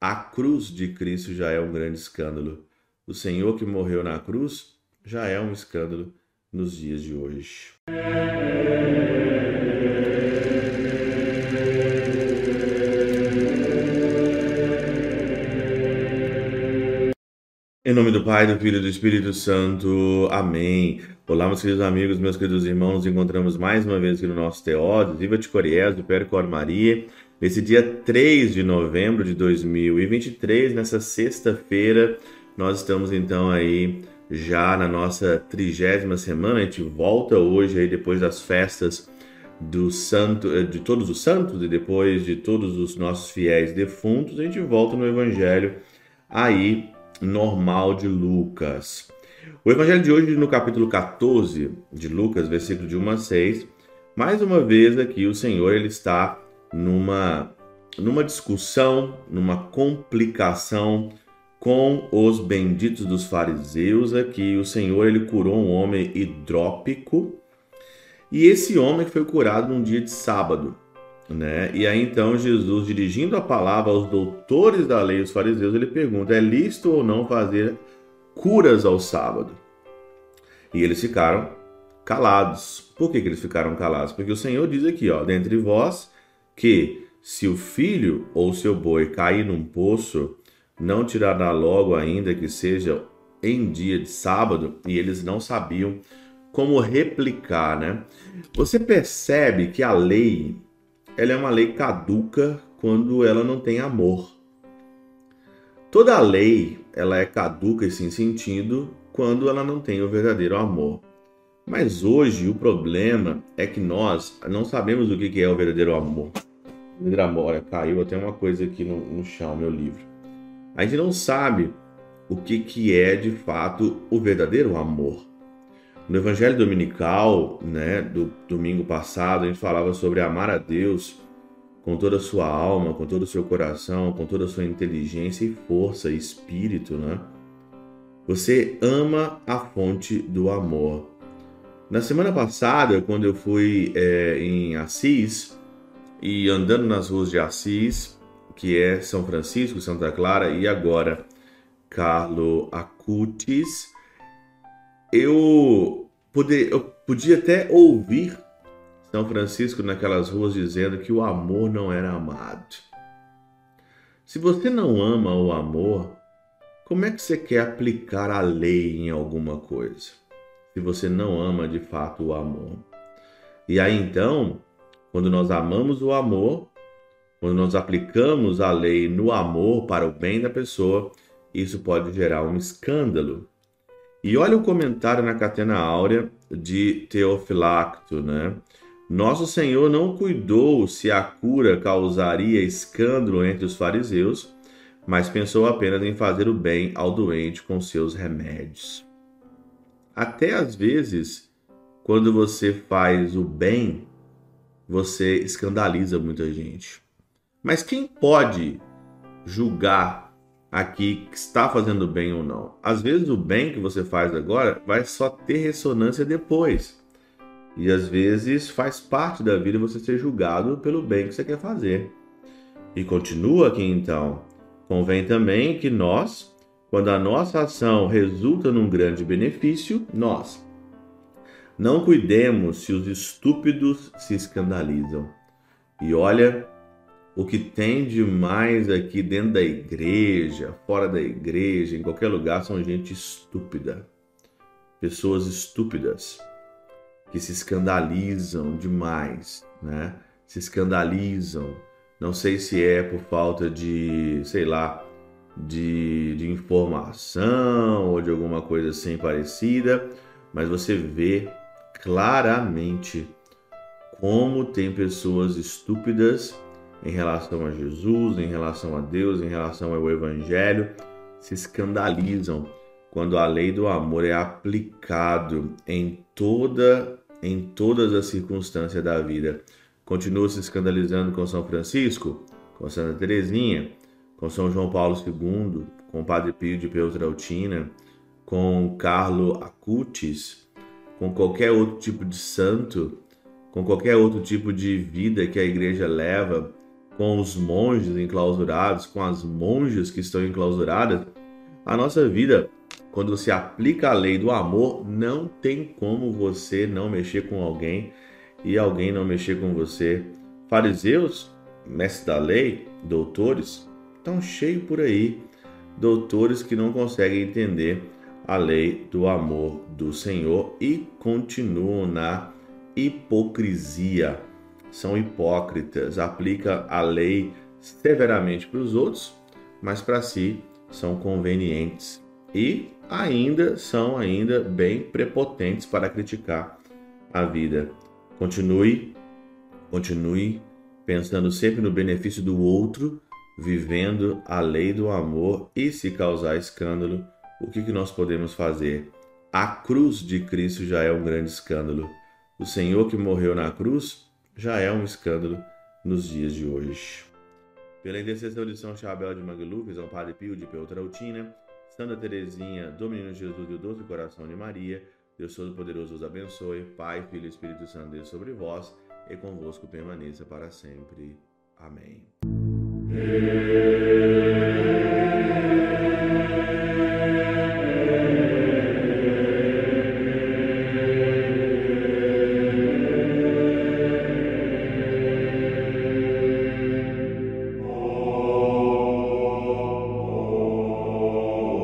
a cruz de Cristo já é um grande escândalo. O Senhor que morreu na cruz já é um escândalo nos dias de hoje. Em nome do Pai, do Filho e do Espírito Santo. Amém. Olá, meus queridos amigos, meus queridos irmãos. Nos encontramos mais uma vez aqui no nosso Teódio. Viva de Coriés, do Percor Maria. Nesse dia 3 de novembro de 2023, nessa sexta-feira, nós estamos então aí já na nossa trigésima semana. A gente volta hoje aí depois das festas do santo, eh, de todos os santos e depois de todos os nossos fiéis defuntos. A gente volta no Evangelho aí normal de Lucas. O evangelho de hoje, no capítulo 14 de Lucas, versículo de 1 a 6, mais uma vez aqui o Senhor ele está numa numa discussão, numa complicação com os benditos dos fariseus, aqui o Senhor ele curou um homem hidrópico, e esse homem foi curado num dia de sábado. Né? E aí então Jesus, dirigindo a palavra aos doutores da lei, os fariseus, ele pergunta: é lícito ou não fazer curas ao sábado? E eles ficaram calados. Por que, que eles ficaram calados? Porque o Senhor diz aqui, ó, dentre vós, que se o filho ou seu boi cair num poço, não tirará logo, ainda que seja em dia de sábado, e eles não sabiam como replicar, né? Você percebe que a lei ela é uma lei caduca quando ela não tem amor. Toda lei ela é caduca e sem sentido quando ela não tem o verdadeiro amor. Mas hoje o problema é que nós não sabemos o que é o verdadeiro amor. Olha, caiu até uma coisa aqui no, no chão, meu livro. A gente não sabe o que, que é de fato o verdadeiro amor. No Evangelho Dominical, né, do domingo passado, a gente falava sobre amar a Deus com toda a sua alma, com todo o seu coração, com toda a sua inteligência e força e espírito, né? Você ama a fonte do amor. Na semana passada, quando eu fui é, em Assis e andando nas ruas de Assis, que é São Francisco, Santa Clara e agora Carlo Acutis, eu, poder, eu podia até ouvir São Francisco naquelas ruas dizendo que o amor não era amado. Se você não ama o amor, como é que você quer aplicar a lei em alguma coisa? Se você não ama de fato o amor. E aí então, quando nós amamos o amor, quando nós aplicamos a lei no amor para o bem da pessoa, isso pode gerar um escândalo. E olha o comentário na Catena Áurea de Teofilacto, né? Nosso Senhor não cuidou se a cura causaria escândalo entre os fariseus, mas pensou apenas em fazer o bem ao doente com seus remédios. Até às vezes, quando você faz o bem, você escandaliza muita gente. Mas quem pode julgar aqui que está fazendo bem ou não. Às vezes o bem que você faz agora vai só ter ressonância depois. E às vezes faz parte da vida você ser julgado pelo bem que você quer fazer. E continua aqui então. Convém também que nós, quando a nossa ação resulta num grande benefício, nós não cuidemos se os estúpidos se escandalizam. E olha, o que tem de mais aqui dentro da igreja, fora da igreja, em qualquer lugar, são gente estúpida. Pessoas estúpidas que se escandalizam demais, né? Se escandalizam. Não sei se é por falta de, sei lá, de, de informação ou de alguma coisa assim parecida, mas você vê claramente como tem pessoas estúpidas em relação a Jesus, em relação a Deus, em relação ao Evangelho, se escandalizam quando a lei do amor é aplicado em toda em todas as circunstâncias da vida. Continua se escandalizando com São Francisco, com Santa Teresinha, com São João Paulo II, com Padre Pio de Peutrautina, com Carlo Acutis, com qualquer outro tipo de santo, com qualquer outro tipo de vida que a igreja leva com os monges enclausurados, com as monjas que estão enclausuradas, a nossa vida, quando se aplica a lei do amor, não tem como você não mexer com alguém e alguém não mexer com você. Fariseus, mestres da lei, doutores, estão cheios por aí, doutores que não conseguem entender a lei do amor do Senhor e continuam na hipocrisia são hipócritas, aplica a lei severamente para os outros, mas para si são convenientes e ainda são ainda bem prepotentes para criticar a vida. Continue, continue pensando sempre no benefício do outro, vivendo a lei do amor e se causar escândalo, o que, que nós podemos fazer? A cruz de Cristo já é um grande escândalo. O Senhor que morreu na cruz já é um escândalo nos dias de hoje. Pela intercessão de São Chabel de Mangluf, São Padre Pio de Peltrautina, Santa Teresinha, do Menino Jesus e o Doce Coração de Maria, Deus Todo-Poderoso os abençoe, Pai, Filho e Espírito Santo, Deus sobre vós e convosco permaneça para sempre. Amém.